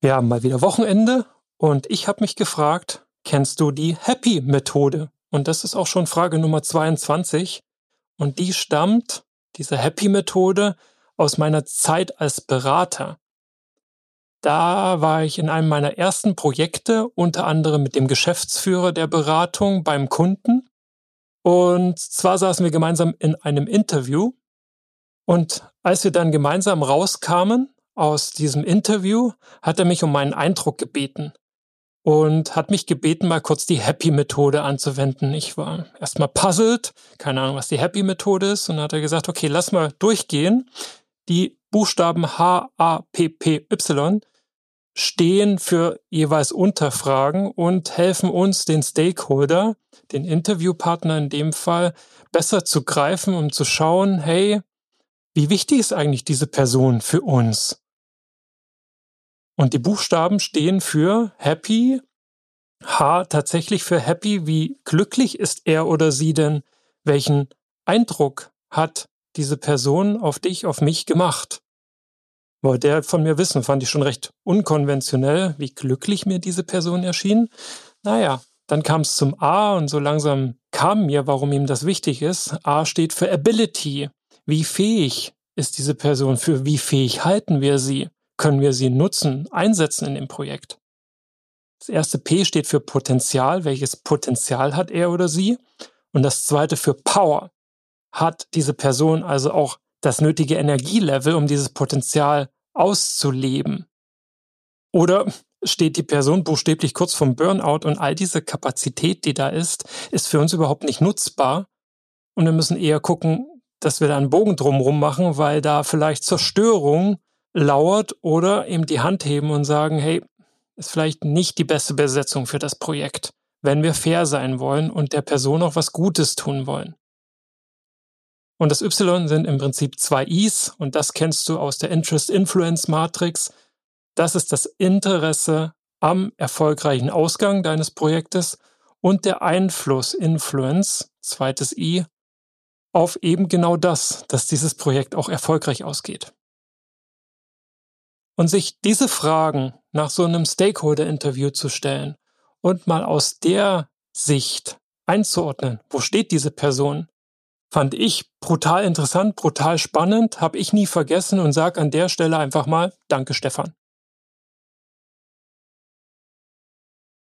Wir haben mal wieder Wochenende und ich habe mich gefragt, kennst du die Happy-Methode? Und das ist auch schon Frage Nummer 22. Und die stammt, diese Happy-Methode, aus meiner Zeit als Berater. Da war ich in einem meiner ersten Projekte, unter anderem mit dem Geschäftsführer der Beratung beim Kunden. Und zwar saßen wir gemeinsam in einem Interview. Und als wir dann gemeinsam rauskamen, aus diesem Interview hat er mich um meinen Eindruck gebeten und hat mich gebeten, mal kurz die Happy-Methode anzuwenden. Ich war erstmal puzzled, keine Ahnung, was die Happy-Methode ist, und dann hat er gesagt, okay, lass mal durchgehen. Die Buchstaben H, A, P, P, Y stehen für jeweils Unterfragen und helfen uns, den Stakeholder, den Interviewpartner in dem Fall, besser zu greifen, um zu schauen, hey, wie wichtig ist eigentlich diese Person für uns? Und die Buchstaben stehen für happy. H tatsächlich für happy. Wie glücklich ist er oder sie denn? Welchen Eindruck hat diese Person auf dich, auf mich gemacht? Wollte er von mir wissen, fand ich schon recht unkonventionell, wie glücklich mir diese Person erschien. Naja, dann kam es zum A und so langsam kam mir, warum ihm das wichtig ist. A steht für Ability. Wie fähig ist diese Person? Für wie fähig halten wir sie? Können wir sie nutzen, einsetzen in dem Projekt. Das erste P steht für Potenzial. Welches Potenzial hat er oder sie? Und das zweite für Power. Hat diese Person also auch das nötige Energielevel, um dieses Potenzial auszuleben? Oder steht die Person buchstäblich kurz vom Burnout und all diese Kapazität, die da ist, ist für uns überhaupt nicht nutzbar? Und wir müssen eher gucken, dass wir da einen Bogen drumherum machen, weil da vielleicht Zerstörung lauert oder eben die Hand heben und sagen, hey, ist vielleicht nicht die beste Besetzung für das Projekt, wenn wir fair sein wollen und der Person auch was Gutes tun wollen. Und das Y sind im Prinzip zwei Is und das kennst du aus der Interest-Influence-Matrix. Das ist das Interesse am erfolgreichen Ausgang deines Projektes und der Einfluss, Influence, zweites I, auf eben genau das, dass dieses Projekt auch erfolgreich ausgeht. Und sich diese Fragen nach so einem Stakeholder-Interview zu stellen und mal aus der Sicht einzuordnen, wo steht diese Person, fand ich brutal interessant, brutal spannend, habe ich nie vergessen und sage an der Stelle einfach mal Danke, Stefan.